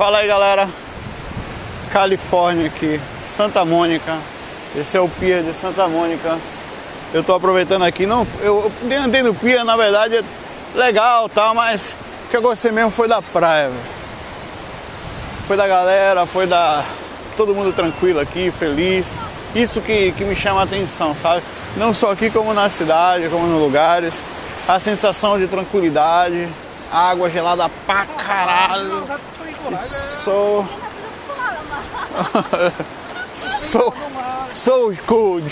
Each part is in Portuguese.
Fala aí galera, Califórnia aqui, Santa Mônica, esse é o Pier de Santa Mônica. Eu tô aproveitando aqui, não, eu, eu andei no Pier, na verdade é legal tal, mas o que eu gostei mesmo foi da praia, véio. foi da galera, foi da todo mundo tranquilo aqui, feliz. Isso que, que me chama a atenção, sabe? Não só aqui como na cidade, como nos lugares. A sensação de tranquilidade, água gelada pra caralho. It's so so so good.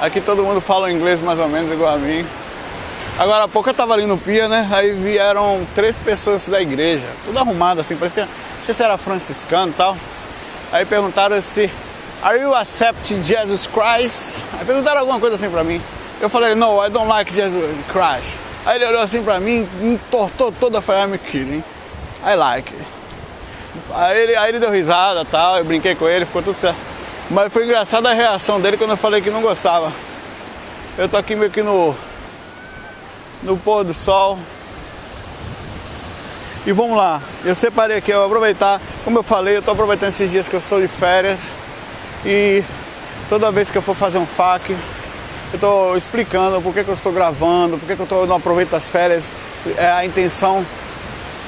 Aqui todo mundo fala inglês mais ou menos igual a mim. Agora há pouco eu tava ali no pia, né? Aí vieram três pessoas da igreja, tudo arrumado assim, parecia, não sei se era franciscano e tal. Aí perguntaram se Are you accepting Jesus Christ? Aí perguntaram alguma coisa assim pra mim. Eu falei, no, I don't like Jesus Christ. Aí ele olhou assim pra mim, entortou toda, falei, I'm kidding. I like. Aí ele, aí ele deu risada tal, eu brinquei com ele, ficou tudo certo. Mas foi engraçada a reação dele quando eu falei que não gostava. Eu tô aqui meio que no, no pôr do sol. E vamos lá, eu separei aqui, eu vou aproveitar, como eu falei, eu tô aproveitando esses dias que eu estou de férias. E toda vez que eu for fazer um FAQ, eu estou explicando por que, que eu estou gravando, por que, que eu tô, não aproveito as férias. É, a intenção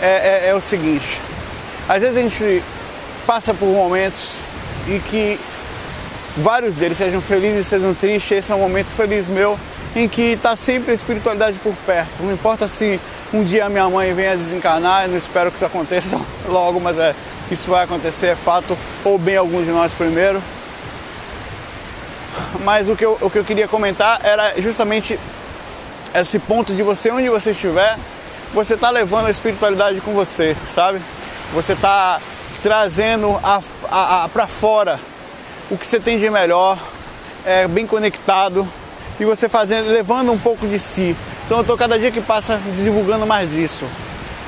é, é, é o seguinte: às vezes a gente passa por momentos e que vários deles sejam felizes, sejam tristes. Esse é um momento feliz meu em que está sempre a espiritualidade por perto. Não importa se um dia minha mãe venha desencarnar, eu não espero que isso aconteça logo, mas é, isso vai acontecer, é fato, ou bem alguns de nós primeiro mas o que, eu, o que eu queria comentar era justamente esse ponto de você, onde você estiver, você está levando a espiritualidade com você, sabe? Você está trazendo a, a, a para fora o que você tem de melhor, é, bem conectado e você fazendo, levando um pouco de si. Então eu estou cada dia que passa divulgando mais disso.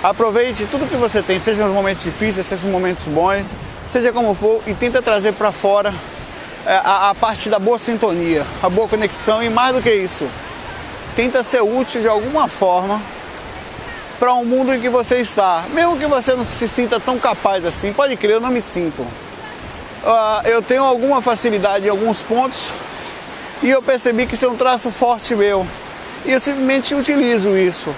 Aproveite tudo que você tem, seja nos momentos difíceis, seja nos momentos bons, seja como for, e tenta trazer para fora a, a parte da boa sintonia, a boa conexão e mais do que isso, tenta ser útil de alguma forma para o um mundo em que você está. Mesmo que você não se sinta tão capaz assim, pode crer, eu não me sinto. Uh, eu tenho alguma facilidade em alguns pontos e eu percebi que isso é um traço forte meu. E eu simplesmente utilizo isso.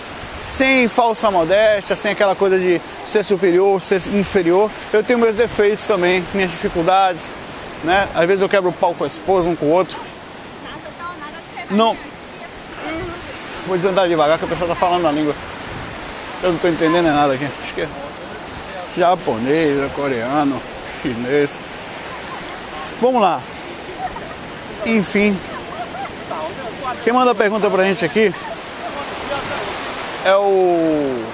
Sem falsa modéstia, sem aquela coisa de ser superior, ser inferior. Eu tenho meus defeitos também, minhas dificuldades, né? Às vezes eu quebro o pau com a esposa, um com o outro. Não. Vou desandar devagar que a pessoa tá falando a língua. Eu não tô entendendo nada aqui. Acho que é japonês, é coreano, chinês. Vamos lá. Enfim. Quem manda a pergunta pra gente aqui é o.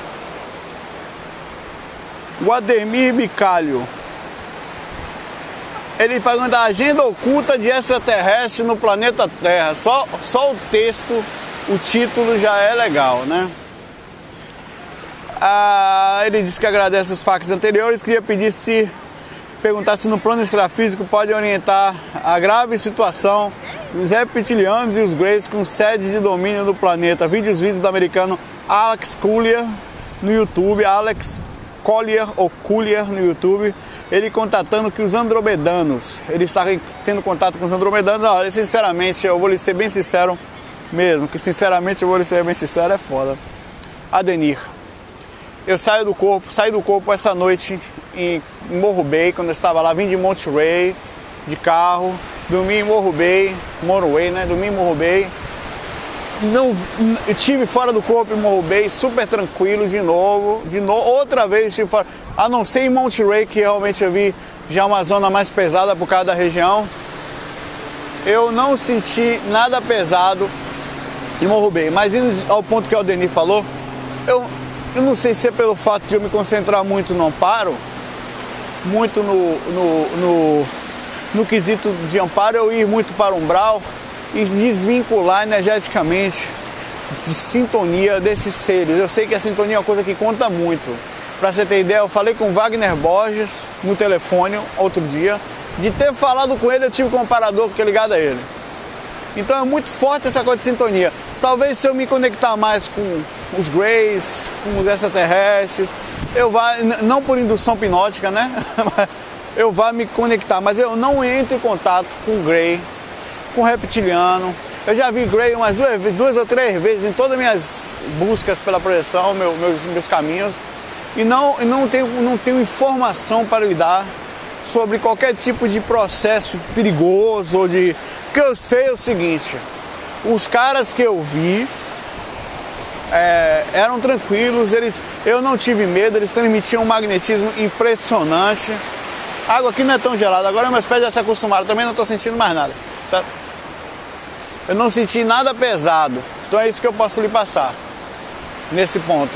O Ademir Bicalho. Ele faz uma agenda oculta de extraterrestre no planeta Terra. Só, só o texto, o título já é legal, né? Ah, ele disse que agradece os fatos anteriores, queria pedir se perguntar se no plano extrafísico pode orientar a grave situação dos reptilianos e os Greys com sede de domínio do planeta. Vídeos vídeos do americano Alex Collier no YouTube, Alex Collier ou Collier no YouTube ele contatando que os andromedanos, ele está tendo contato com os andromedanos, olha, sinceramente, eu vou lhe ser bem sincero mesmo, que sinceramente eu vou lhe ser bem sincero, é foda. Adenir, eu saio do corpo, saí do corpo essa noite em Morro Bay, quando eu estava lá, vim de Monterey, de carro, dormi em Morro Bay, Moroway, né, dormi em Morro Bay, não estive fora do corpo em Morro Bay, super tranquilo de novo, de novo, outra vez estive fora a não ser em Monterey, que realmente eu vi já uma zona mais pesada por causa da região. Eu não senti nada pesado em Morro Bay, mas indo ao ponto que o Denis falou, eu, eu não sei se é pelo fato de eu me concentrar muito no amparo, muito no, no, no, no quesito de amparo, eu ir muito para o umbral e desvincular energeticamente de sintonia desses seres. Eu sei que a sintonia é uma coisa que conta muito. Para você ter ideia, eu falei com Wagner Borges no telefone outro dia. De ter falado com ele, eu tive comparador que é ligado a ele. Então é muito forte essa coisa de sintonia. Talvez se eu me conectar mais com os Greys, com os extraterrestres, eu vá, não por indução hipnótica, né? eu vá me conectar, mas eu não entro em contato com Grey, com reptiliano. Eu já vi Grey umas duas, duas ou três vezes em todas as minhas buscas pela projeção, meu, meus, meus caminhos, e não, não, tenho, não tenho informação para lhe dar sobre qualquer tipo de processo perigoso ou de. Que eu sei é o seguinte: os caras que eu vi é, eram tranquilos, eles, eu não tive medo, eles transmitiam um magnetismo impressionante. A água aqui não é tão gelada, agora meus pés já se acostumaram, também não estou sentindo mais nada. Sabe? Eu não senti nada pesado, então é isso que eu posso lhe passar nesse ponto.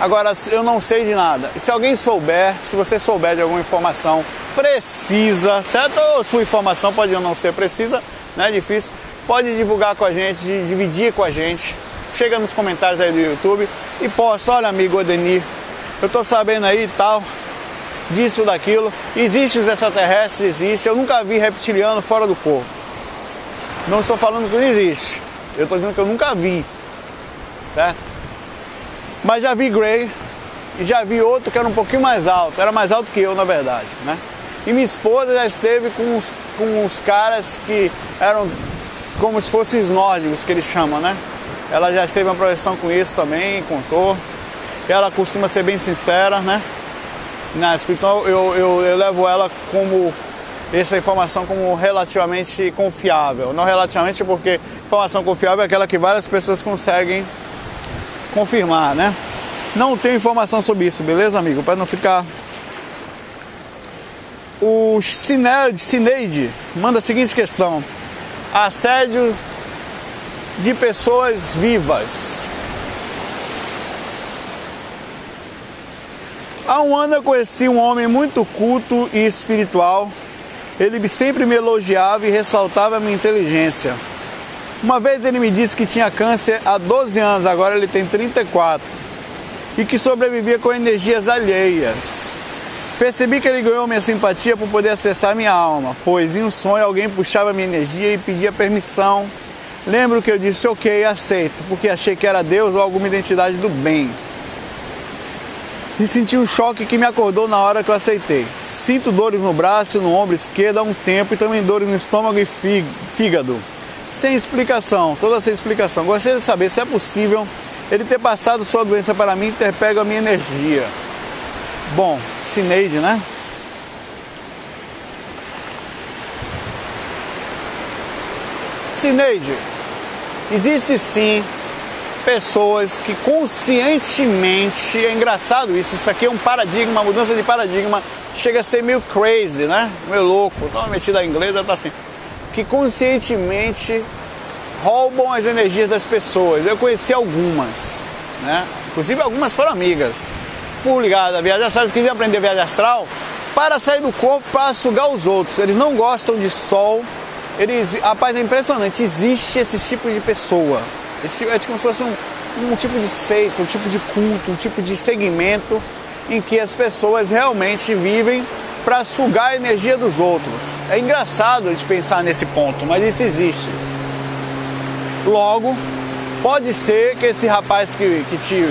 Agora, eu não sei de nada. E se alguém souber, se você souber de alguma informação precisa, certo? Ou sua informação pode não ser precisa, não é difícil, pode divulgar com a gente, dividir com a gente. Chega nos comentários aí do YouTube e posta, olha amigo Odenir, eu tô sabendo aí e tal, disso, daquilo. Existe os extraterrestres, existe. Eu nunca vi reptiliano fora do corpo. Não estou falando que não existe. Eu estou dizendo que eu nunca vi. Certo? Mas já vi Grey e já vi outro que era um pouquinho mais alto, era mais alto que eu na verdade, né? E minha esposa já esteve com uns, com uns caras que eram como se fossem os nórdicos que eles chamam, né? Ela já esteve uma projeção com isso também, contou. Ela costuma ser bem sincera, né? Então eu, eu, eu levo ela como essa informação como relativamente confiável. Não relativamente porque informação confiável é aquela que várias pessoas conseguem confirmar, né? Não tenho informação sobre isso, beleza, amigo? Para não ficar. O Cineide manda a seguinte questão: assédio de pessoas vivas. Há um ano eu conheci um homem muito culto e espiritual. Ele sempre me elogiava e ressaltava a minha inteligência. Uma vez ele me disse que tinha câncer há 12 anos, agora ele tem 34, e que sobrevivia com energias alheias. Percebi que ele ganhou minha simpatia por poder acessar minha alma, pois em um sonho alguém puxava minha energia e pedia permissão. Lembro que eu disse ok, aceito, porque achei que era Deus ou alguma identidade do bem. E senti um choque que me acordou na hora que eu aceitei. Sinto dores no braço e no ombro esquerdo há um tempo e também dores no estômago e fígado sem explicação, toda sem explicação. Gostaria de saber se é possível ele ter passado sua doença para mim e ter pego a minha energia. Bom, Cineide, né? Cineide, existe sim pessoas que conscientemente, é engraçado isso, isso aqui é um paradigma, uma mudança de paradigma, chega a ser meio crazy, né? Meio louco, tão metida a inglesa, tá assim que conscientemente roubam as energias das pessoas. Eu conheci algumas, né? Inclusive algumas foram amigas. Por ligado a viagem astral, eles queriam aprender viagem astral para sair do corpo para sugar os outros. Eles não gostam de sol. Eles, rapaz, é impressionante. Existe esse tipo de pessoa. Esse tipo, é como se fosse um, um tipo de seita, um tipo de culto, um tipo de segmento em que as pessoas realmente vivem para sugar a energia dos outros. É engraçado de pensar nesse ponto, mas isso existe. Logo, pode ser que esse rapaz que, que te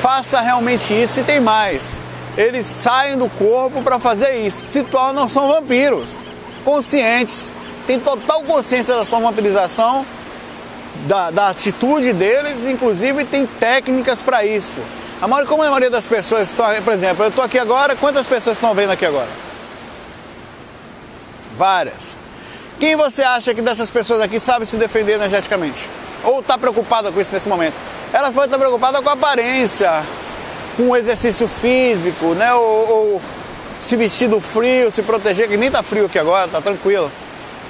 faça realmente isso e tem mais. Eles saem do corpo para fazer isso, se tornam são vampiros, conscientes, têm total consciência da sua vampirização, da, da atitude deles, inclusive tem técnicas para isso. A maioria, como a maioria das pessoas estão, por exemplo, eu estou aqui agora, quantas pessoas estão vendo aqui agora? Várias. Quem você acha que dessas pessoas aqui sabe se defender energeticamente? Ou está preocupada com isso nesse momento? Elas podem estar preocupadas com a aparência, com o exercício físico, né? Ou, ou se vestir do frio, se proteger, que nem está frio aqui agora, está tranquilo.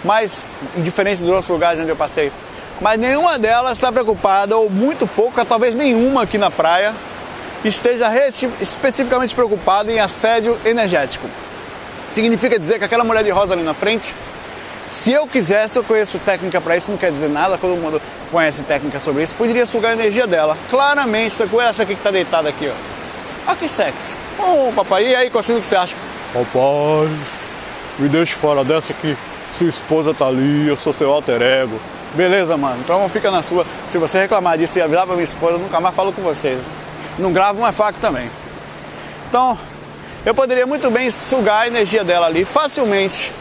Mas, diferente dos outros lugares onde eu passei. Mas nenhuma delas está preocupada, ou muito pouca, talvez nenhuma aqui na praia, esteja especificamente preocupado em assédio energético. Significa dizer que aquela mulher de rosa ali na frente, se eu quisesse, eu conheço técnica para isso, não quer dizer nada, todo mundo conhece técnica sobre isso, poderia sugar a energia dela. Claramente, com essa aqui que está deitada aqui, ó. Olha que sexy. Ô, oh, papai, e aí, Cocinho, o que você acha? Rapaz, me deixe fora dessa que sua esposa tá ali, eu sou seu alter ego. Beleza, mano. Então fica na sua. Se você reclamar disso e avisar pra minha esposa, eu nunca mais falo com vocês. Não gravo uma faca também. Então, eu poderia muito bem sugar a energia dela ali facilmente.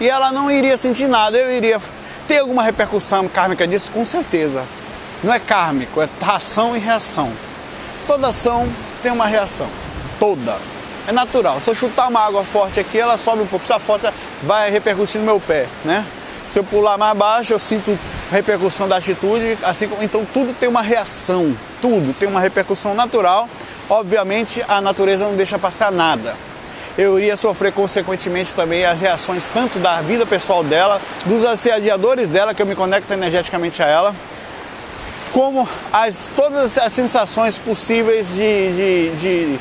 E ela não iria sentir nada. Eu iria ter alguma repercussão kármica disso, com certeza. Não é kármico, é ação e reação. Toda ação tem uma reação. Toda. É natural. Se eu chutar uma água forte aqui, ela sobe um pouco. Se a forte vai repercutir no meu pé, né? Se eu pular mais baixo, eu sinto repercussão da atitude, assim então tudo tem uma reação, tudo tem uma repercussão natural. Obviamente, a natureza não deixa passar nada. Eu iria sofrer consequentemente também as reações tanto da vida pessoal dela, dos assediadores dela, que eu me conecto energeticamente a ela, como as, todas as sensações possíveis de, de, de,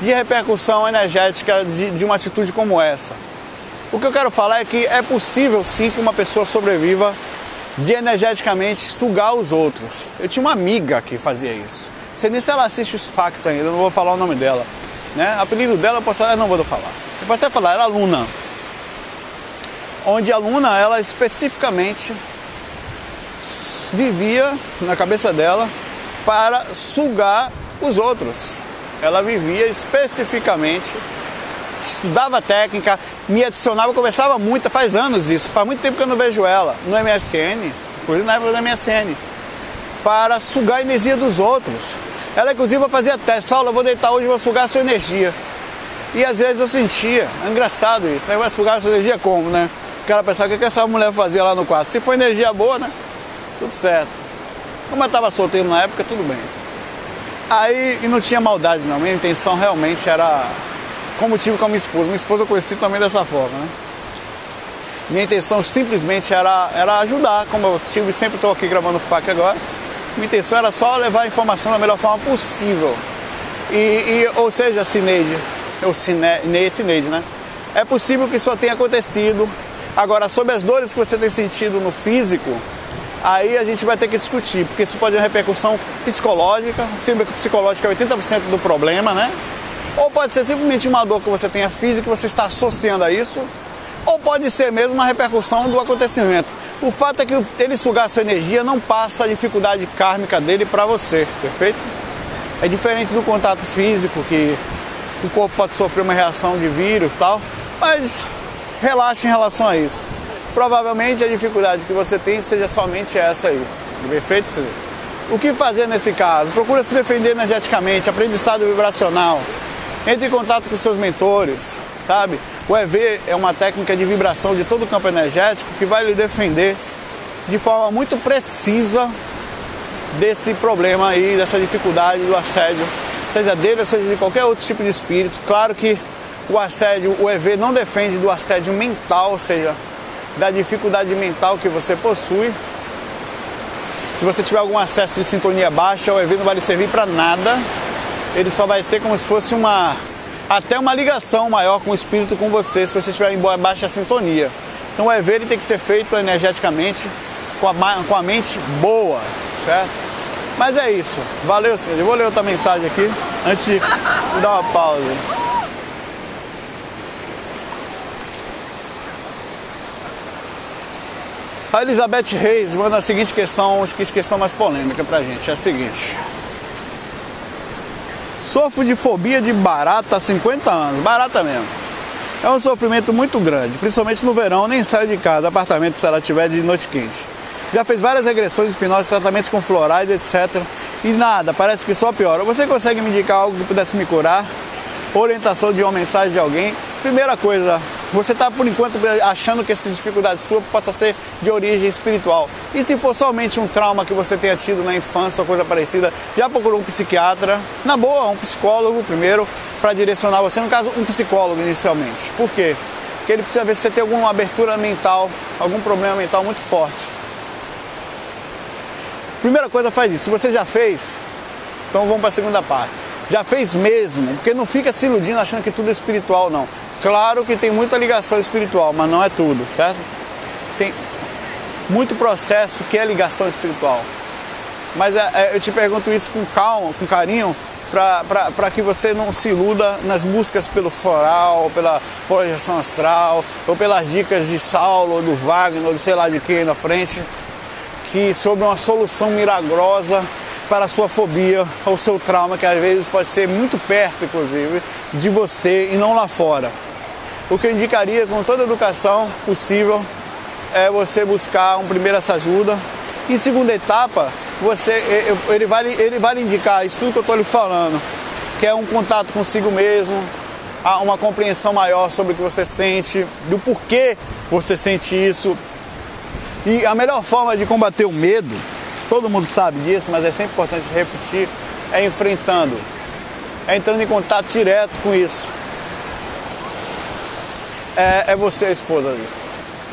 de repercussão energética de, de uma atitude como essa. O que eu quero falar é que é possível sim que uma pessoa sobreviva de energeticamente sugar os outros. Eu tinha uma amiga que fazia isso. Sei nem se ela assiste os fax ainda, não vou falar o nome dela. Né? Apelido dela eu posso falar, não vou falar. Eu posso até falar, era aluna. Onde a aluna, ela especificamente vivia na cabeça dela para sugar os outros. Ela vivia especificamente estudava técnica, me adicionava, conversava muito, faz anos isso, faz muito tempo que eu não vejo ela no MSN, inclusive na época do MSN, para sugar a energia dos outros. Ela inclusive fazia teste, Saulo, eu vou deitar hoje, vou sugar a sua energia. E às vezes eu sentia, é engraçado isso, né? Vai sugar a sua energia como, né? O cara pensava, o que essa mulher fazia lá no quarto? Se for energia boa, né? Tudo certo. Como eu estava solteiro na época, tudo bem. Aí, e não tinha maldade não, minha intenção realmente era como tive com a minha esposa. Minha esposa eu conheci também dessa forma, né? Minha intenção simplesmente era, era ajudar, como eu tive, sempre estou aqui gravando o FAQ agora. Minha intenção era só levar a informação da melhor forma possível. E, e ou seja, Cineide, ou Cine, Cineide, né? É possível que isso tenha acontecido. Agora, sobre as dores que você tem sentido no físico, aí a gente vai ter que discutir, porque isso pode ter repercussão psicológica. O psicológica é 80% do problema, né? Ou pode ser simplesmente uma dor que você tenha física que você está associando a isso, ou pode ser mesmo uma repercussão do acontecimento. O fato é que ele sugar sua energia não passa a dificuldade kármica dele para você, perfeito? É diferente do contato físico, que o corpo pode sofrer uma reação de vírus e tal, mas relaxe em relação a isso. Provavelmente a dificuldade que você tem seja somente essa aí, perfeito? O que fazer nesse caso? Procura se defender energeticamente, aprende o estado vibracional, entre em contato com seus mentores, sabe? O EV é uma técnica de vibração de todo o campo energético que vai lhe defender de forma muito precisa desse problema aí, dessa dificuldade do assédio, seja dele ou seja de qualquer outro tipo de espírito. Claro que o assédio, o EV não defende do assédio mental, ou seja, da dificuldade mental que você possui. Se você tiver algum acesso de sintonia baixa, o EV não vai lhe servir para nada ele só vai ser como se fosse uma até uma ligação maior com o espírito com você, se você estiver em baixa sintonia. Então o EV ele tem que ser feito energeticamente com a, com a mente boa, certo? Mas é isso. Valeu, senhor. Eu vou ler outra mensagem aqui antes de dar uma pausa. A Elizabeth Reis manda a seguinte questão, questão mais polêmica pra gente. É a seguinte. Sofro de fobia de barata há 50 anos, barata mesmo. É um sofrimento muito grande, principalmente no verão, nem saio de casa, apartamento se ela tiver de noite quente. Já fez várias regressões espinhosas, tratamentos com florais, etc. E nada, parece que só piora. Você consegue me indicar algo que pudesse me curar? Orientação de uma mensagem de alguém? Primeira coisa, você está por enquanto achando que essa dificuldade sua possa ser de origem espiritual. E se for somente um trauma que você tenha tido na infância ou coisa parecida, já procurou um psiquiatra? Na boa, um psicólogo primeiro, para direcionar você, no caso, um psicólogo inicialmente. Por quê? Porque ele precisa ver se você tem alguma abertura mental, algum problema mental muito forte. Primeira coisa, faz isso. Se você já fez, então vamos para a segunda parte. Já fez mesmo, porque não fica se iludindo achando que tudo é espiritual, não. Claro que tem muita ligação espiritual, mas não é tudo, certo? Tem muito processo que é ligação espiritual. Mas é, é, eu te pergunto isso com calma, com carinho, para que você não se iluda nas buscas pelo floral, pela projeção astral, ou pelas dicas de Saulo, ou do Wagner, ou de sei lá de quem na frente. aqui sobre uma solução milagrosa para a sua fobia ou seu trauma, que às vezes pode ser muito perto, inclusive, de você e não lá fora. O que eu indicaria com toda a educação possível é você buscar um primeiro essa ajuda. Em segunda etapa, você, ele, vai, ele vai indicar isso tudo que eu estou lhe falando, que é um contato consigo mesmo, uma compreensão maior sobre o que você sente, do porquê você sente isso. E a melhor forma de combater o medo todo mundo sabe disso, mas é sempre importante repetir, é enfrentando, é entrando em contato direto com isso. É, é você, a esposa ali,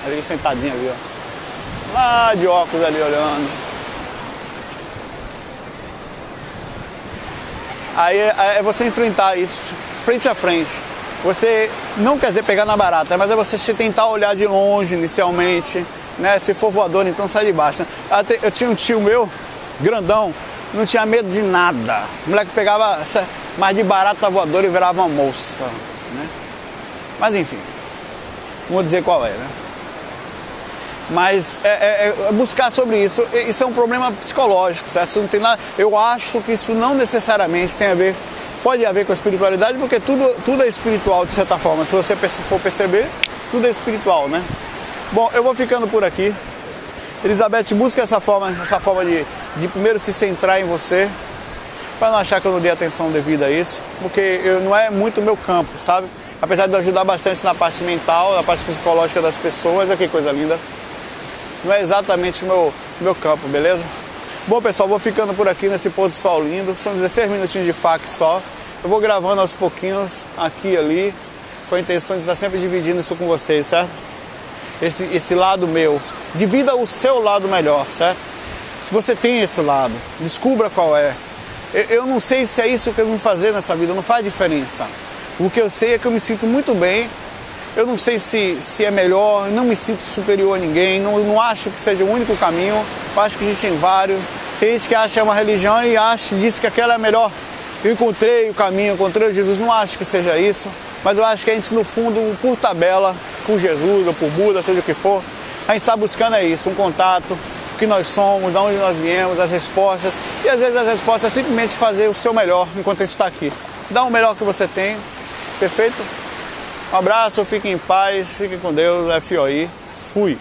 ali sentadinha ali, ó. Lá de óculos ali olhando. Aí é, é você enfrentar isso, frente a frente. Você não quer dizer pegar na barata, mas é você tentar olhar de longe inicialmente né? Se for voador, então sai de baixo. Né? Eu tinha um tio meu, grandão, não tinha medo de nada. O moleque pegava mais de barata voadora e virava uma moça. Né? Mas enfim, vou dizer qual é, né? Mas é, é, é, buscar sobre isso, isso é um problema psicológico, certo? Isso não tem nada, eu acho que isso não necessariamente tem a ver, pode haver com a espiritualidade, porque tudo, tudo é espiritual de certa forma. Se você for perceber, tudo é espiritual, né? Bom, eu vou ficando por aqui. Elizabeth, busca essa forma, essa forma de, de primeiro se centrar em você, para não achar que eu não dei atenção devida a isso, porque eu, não é muito meu campo, sabe? Apesar de ajudar bastante na parte mental, na parte psicológica das pessoas, olha que coisa linda. Não é exatamente o meu, meu campo, beleza? Bom, pessoal, vou ficando por aqui nesse pôr do sol lindo. São 16 minutinhos de fac só. Eu vou gravando aos pouquinhos, aqui e ali, com a intenção de estar sempre dividindo isso com vocês, certo? esse, esse lado meu. Divida o seu lado melhor, certo? Se você tem esse lado, descubra qual é. Eu, eu não sei se é isso que eu vim fazer nessa vida, não faz diferença. O que eu sei é que eu me sinto muito bem. Eu não sei se, se é melhor, não me sinto superior a ninguém, não, não acho que seja o único caminho, eu acho que existem vários. Tem gente que acha que é uma religião e acha, diz que aquela é a melhor. Eu encontrei o caminho, encontrei Jesus, não acho que seja isso. Mas eu acho que a gente, no fundo, por tabela, por Jesus ou por Buda, seja o que for, a gente está buscando é isso, um contato, o que nós somos, de onde nós viemos, as respostas. E às vezes as respostas é simplesmente fazer o seu melhor enquanto a gente está aqui. Dá o melhor que você tem, perfeito? Um abraço, fiquem em paz, fiquem com Deus, FOI, fui!